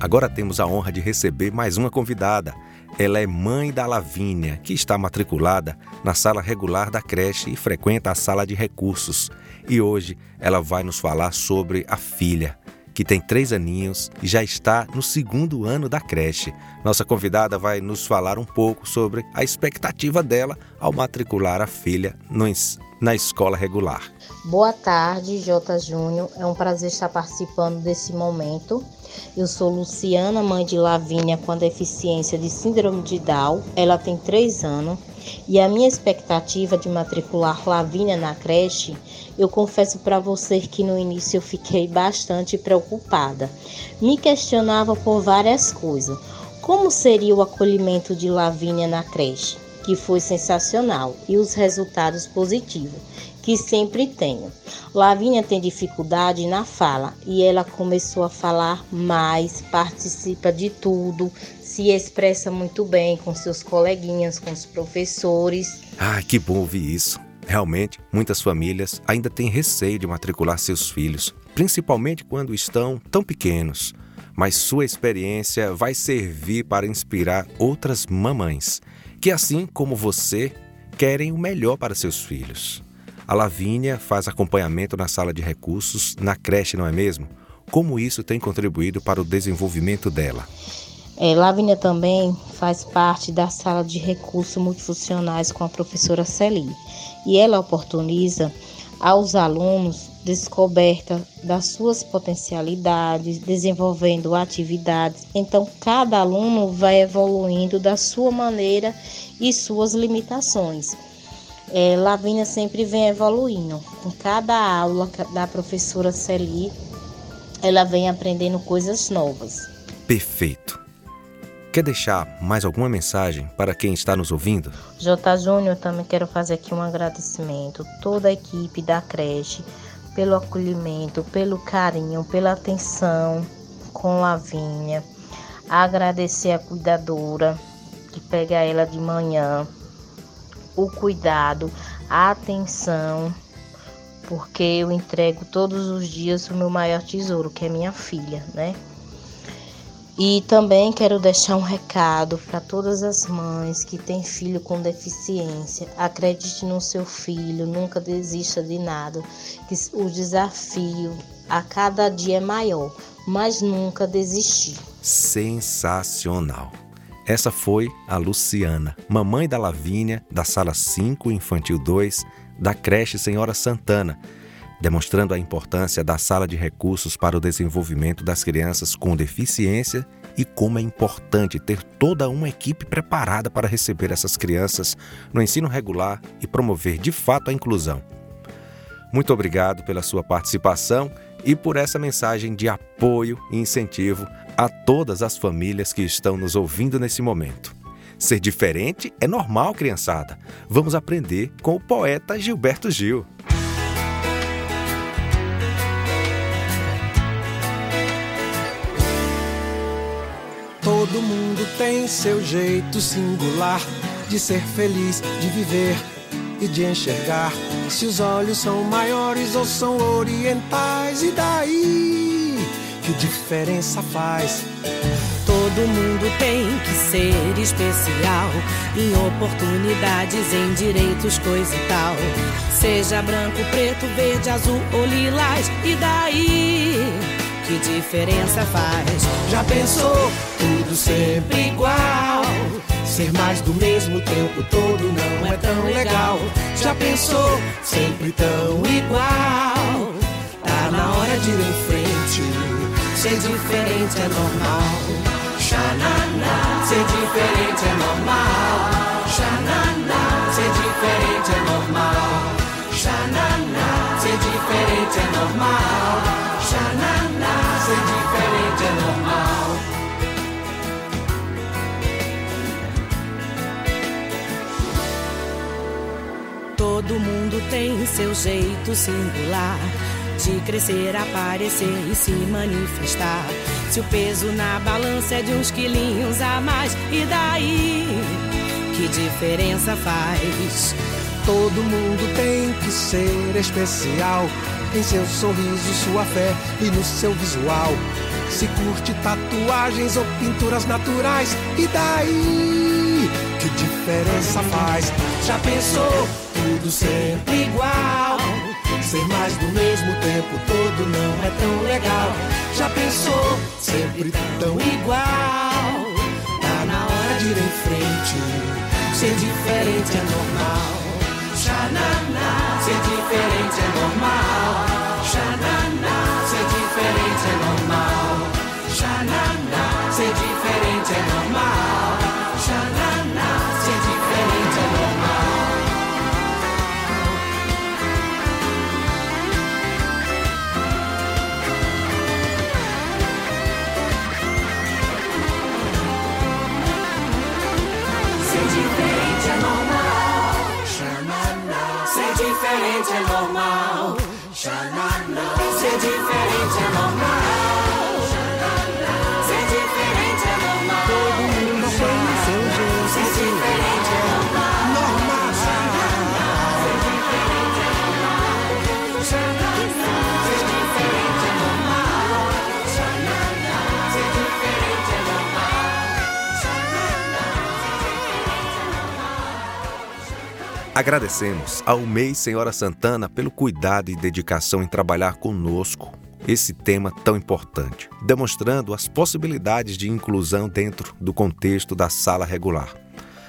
Agora temos a honra de receber mais uma convidada. Ela é mãe da Lavínia, que está matriculada na sala regular da creche e frequenta a sala de recursos. E hoje ela vai nos falar sobre a filha, que tem três aninhos e já está no segundo ano da creche. Nossa convidada vai nos falar um pouco sobre a expectativa dela ao matricular a filha no na escola regular. Boa tarde, J. Júnior. É um prazer estar participando desse momento. Eu sou Luciana, mãe de Lavínia com a deficiência de síndrome de Down. Ela tem 3 anos. E a minha expectativa de matricular Lavínia na creche, eu confesso para você que no início eu fiquei bastante preocupada. Me questionava por várias coisas. Como seria o acolhimento de Lavínia na creche? Que foi sensacional. E os resultados positivos que sempre tenho. Lavínia tem dificuldade na fala e ela começou a falar mais, participa de tudo, se expressa muito bem com seus coleguinhas, com os professores. Ah, que bom ouvir isso. Realmente, muitas famílias ainda têm receio de matricular seus filhos, principalmente quando estão tão pequenos. Mas sua experiência vai servir para inspirar outras mamães que, assim como você, querem o melhor para seus filhos. A Lavínia faz acompanhamento na sala de recursos, na creche, não é mesmo? Como isso tem contribuído para o desenvolvimento dela? É, Lavínia também faz parte da sala de recursos multifuncionais com a professora Celi. E ela oportuniza aos alunos descoberta das suas potencialidades, desenvolvendo atividades. Então, cada aluno vai evoluindo da sua maneira e suas limitações. É, Lavínia sempre vem evoluindo. Com cada aula da professora Celi, ela vem aprendendo coisas novas. Perfeito. Quer deixar mais alguma mensagem para quem está nos ouvindo? J. Júnior, também quero fazer aqui um agradecimento toda a equipe da creche pelo acolhimento, pelo carinho, pela atenção com Lavínia. Agradecer a cuidadora que pega ela de manhã, o cuidado, a atenção, porque eu entrego todos os dias o meu maior tesouro, que é minha filha, né? E também quero deixar um recado para todas as mães que têm filho com deficiência. Acredite no seu filho, nunca desista de nada. O desafio a cada dia é maior, mas nunca desistir. Sensacional. Essa foi a Luciana, mamãe da Lavínia, da sala 5, infantil 2, da creche Senhora Santana demonstrando a importância da sala de recursos para o desenvolvimento das crianças com deficiência e como é importante ter toda uma equipe preparada para receber essas crianças no ensino regular e promover de fato a inclusão. Muito obrigado pela sua participação e por essa mensagem de apoio e incentivo a todas as famílias que estão nos ouvindo nesse momento. Ser diferente é normal, criançada. Vamos aprender com o poeta Gilberto Gil. Todo mundo tem seu jeito singular de ser feliz, de viver e de enxergar. Se os olhos são maiores ou são orientais, e daí? Que diferença faz? Todo mundo tem que ser especial em oportunidades, em direitos, coisa e tal. Seja branco, preto, verde, azul ou lilás, e daí? que diferença faz? Já pensou? Tudo sempre igual. Ser mais do mesmo tempo todo não é tão legal. Já pensou? Sempre tão igual. Tá na hora de ir em frente. Ser diferente é normal. Xananá. Ser diferente é normal. Xananá. Ser diferente é normal. Xananá. Ser diferente é normal. Xananá ser diferente é normal. Todo mundo tem seu jeito singular de crescer, aparecer e se manifestar. Se o peso na balança é de uns quilinhos a mais, e daí? Que diferença faz? Todo mundo tem que ser especial em seu sorriso, sua fé e no seu visual. Se curte tatuagens ou pinturas naturais, e daí? Que diferença faz? Já pensou? Tudo sempre igual. Ser mais do mesmo tempo todo não é tão legal. Já pensou? Sempre tão igual. Tá na hora de ir em frente. Ser diferente é normal. Xananá. Ser diferente é normal. Xananá. Ser diferente é normal. Xananá. Ser diferente é normal. Diferente é normal. Ser diferente é normal. Agradecemos ao MEI Senhora Santana pelo cuidado e dedicação em trabalhar conosco esse tema tão importante, demonstrando as possibilidades de inclusão dentro do contexto da sala regular.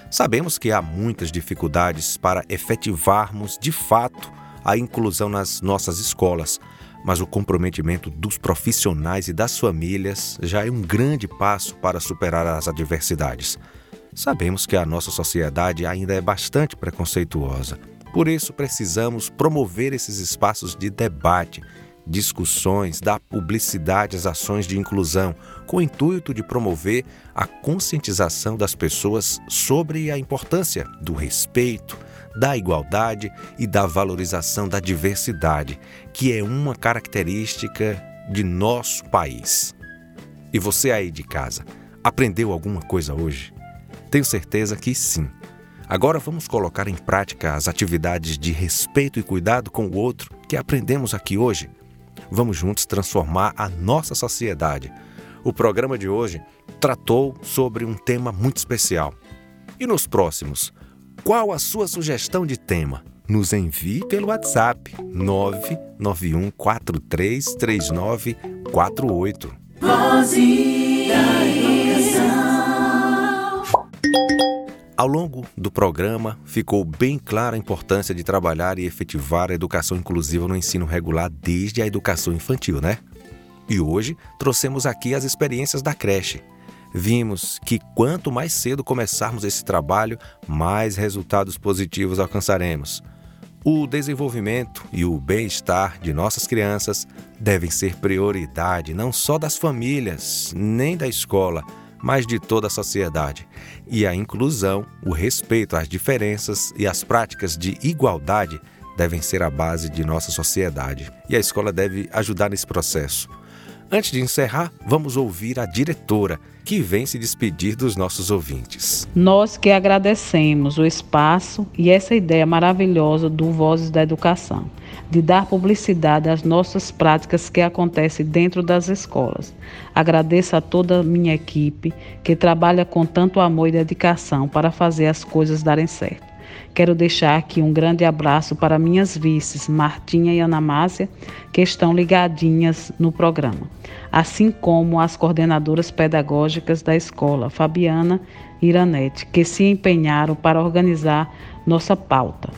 Sabemos que há muitas dificuldades para efetivarmos de fato a inclusão nas nossas escolas, mas o comprometimento dos profissionais e das famílias já é um grande passo para superar as adversidades. Sabemos que a nossa sociedade ainda é bastante preconceituosa. Por isso, precisamos promover esses espaços de debate, discussões, dar publicidade às ações de inclusão, com o intuito de promover a conscientização das pessoas sobre a importância do respeito, da igualdade e da valorização da diversidade, que é uma característica de nosso país. E você aí de casa, aprendeu alguma coisa hoje? Tenho certeza que sim. Agora vamos colocar em prática as atividades de respeito e cuidado com o outro que aprendemos aqui hoje. Vamos juntos transformar a nossa sociedade. O programa de hoje tratou sobre um tema muito especial. E nos próximos, qual a sua sugestão de tema? Nos envie pelo WhatsApp 991433948. Voz Ao longo do programa, ficou bem clara a importância de trabalhar e efetivar a educação inclusiva no ensino regular desde a educação infantil, né? E hoje trouxemos aqui as experiências da creche. Vimos que quanto mais cedo começarmos esse trabalho, mais resultados positivos alcançaremos. O desenvolvimento e o bem-estar de nossas crianças devem ser prioridade não só das famílias, nem da escola, mas de toda a sociedade. E a inclusão, o respeito às diferenças e as práticas de igualdade devem ser a base de nossa sociedade. E a escola deve ajudar nesse processo. Antes de encerrar, vamos ouvir a diretora, que vem se despedir dos nossos ouvintes. Nós que agradecemos o espaço e essa ideia maravilhosa do Vozes da Educação de dar publicidade às nossas práticas que acontecem dentro das escolas. Agradeço a toda a minha equipe que trabalha com tanto amor e dedicação para fazer as coisas darem certo. Quero deixar aqui um grande abraço para minhas vices, Martinha e Ana Márcia, que estão ligadinhas no programa, assim como as coordenadoras pedagógicas da escola, Fabiana e Iranete, que se empenharam para organizar nossa pauta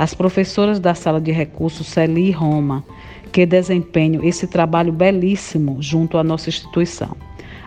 as professoras da sala de recursos Celi e Roma, que desempenham esse trabalho belíssimo junto à nossa instituição.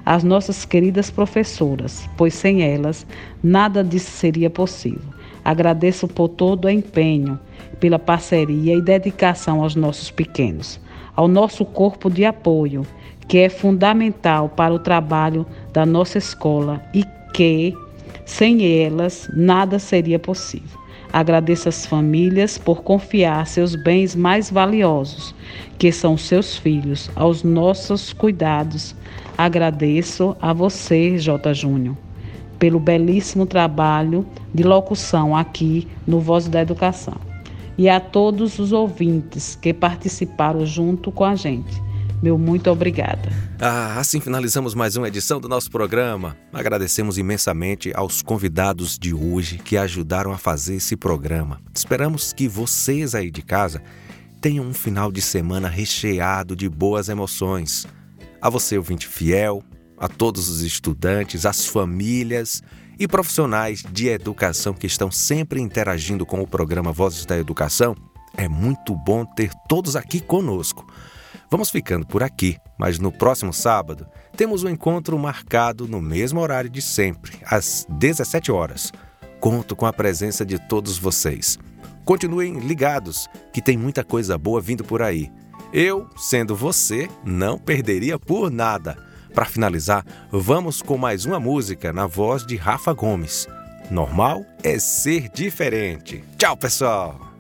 As nossas queridas professoras, pois sem elas nada disso seria possível. Agradeço por todo o empenho, pela parceria e dedicação aos nossos pequenos, ao nosso corpo de apoio, que é fundamental para o trabalho da nossa escola e que, sem elas, nada seria possível. Agradeço às famílias por confiar seus bens mais valiosos, que são seus filhos, aos nossos cuidados. Agradeço a você, J. Júnior, pelo belíssimo trabalho de locução aqui no Voz da Educação. E a todos os ouvintes que participaram junto com a gente. Meu muito obrigada. Ah, assim finalizamos mais uma edição do nosso programa. Agradecemos imensamente aos convidados de hoje que ajudaram a fazer esse programa. Esperamos que vocês aí de casa tenham um final de semana recheado de boas emoções. A você, ouvinte fiel, a todos os estudantes, as famílias e profissionais de educação que estão sempre interagindo com o programa Vozes da Educação, é muito bom ter todos aqui conosco. Vamos ficando por aqui, mas no próximo sábado temos um encontro marcado no mesmo horário de sempre, às 17 horas. Conto com a presença de todos vocês. Continuem ligados, que tem muita coisa boa vindo por aí. Eu, sendo você, não perderia por nada. Para finalizar, vamos com mais uma música na voz de Rafa Gomes. Normal é ser diferente. Tchau, pessoal!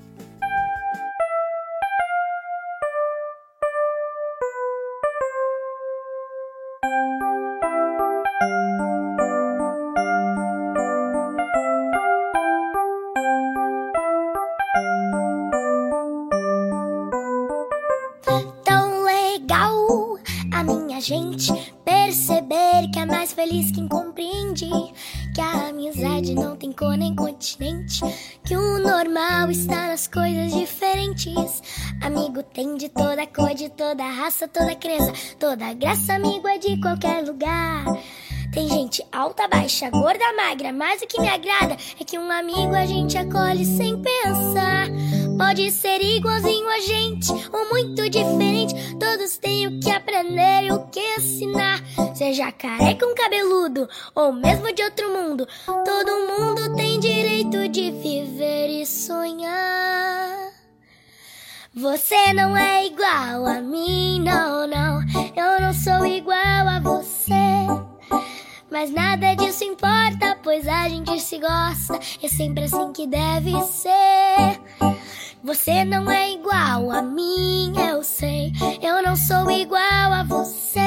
Toda raça, toda crença, toda graça, amigo é de qualquer lugar. Tem gente alta, baixa, gorda, magra, mas o que me agrada é que um amigo a gente acolhe sem pensar. Pode ser igualzinho a gente ou muito diferente, todos têm o que aprender e o que ensinar. Seja careca um cabeludo ou mesmo de outro mundo, todo mundo tem direito de viver e sonhar. Você não é igual a mim, não, não. Eu não sou igual a você. Mas nada disso importa, pois a gente se gosta. É sempre assim que deve ser. Você não é igual a mim, eu sei. Eu não sou igual a você.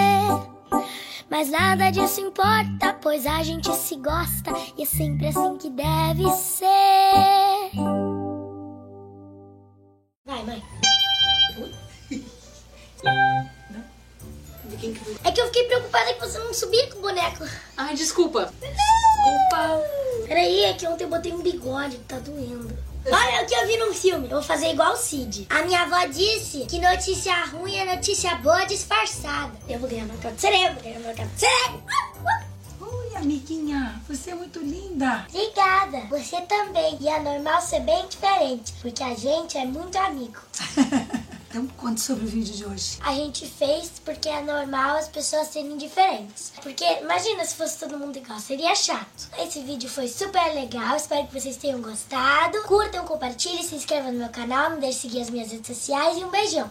Mas nada disso importa, pois a gente se gosta e é sempre assim que deve ser. Vai, mãe. É que eu fiquei preocupada que você não subia com o boneco. Ai, desculpa. Desculpa. Peraí, é que ontem eu botei um bigode, tá doendo. Olha o que eu vi num filme. Eu vou fazer igual o Cid. A minha avó disse que notícia ruim é notícia boa disfarçada. Eu vou ganhar marcado de cerebro, ganhar marcado de cerebro. Amiguinha. Você é muito linda. Obrigada. Você também. E é normal ser bem diferente, porque a gente é muito amigo. Então conte sobre o vídeo de hoje. A gente fez porque é normal as pessoas serem diferentes. Porque imagina se fosse todo mundo igual, seria chato. Esse vídeo foi super legal, espero que vocês tenham gostado. Curtam, compartilhem, se inscrevam no meu canal, não deixe de seguir as minhas redes sociais e um beijão.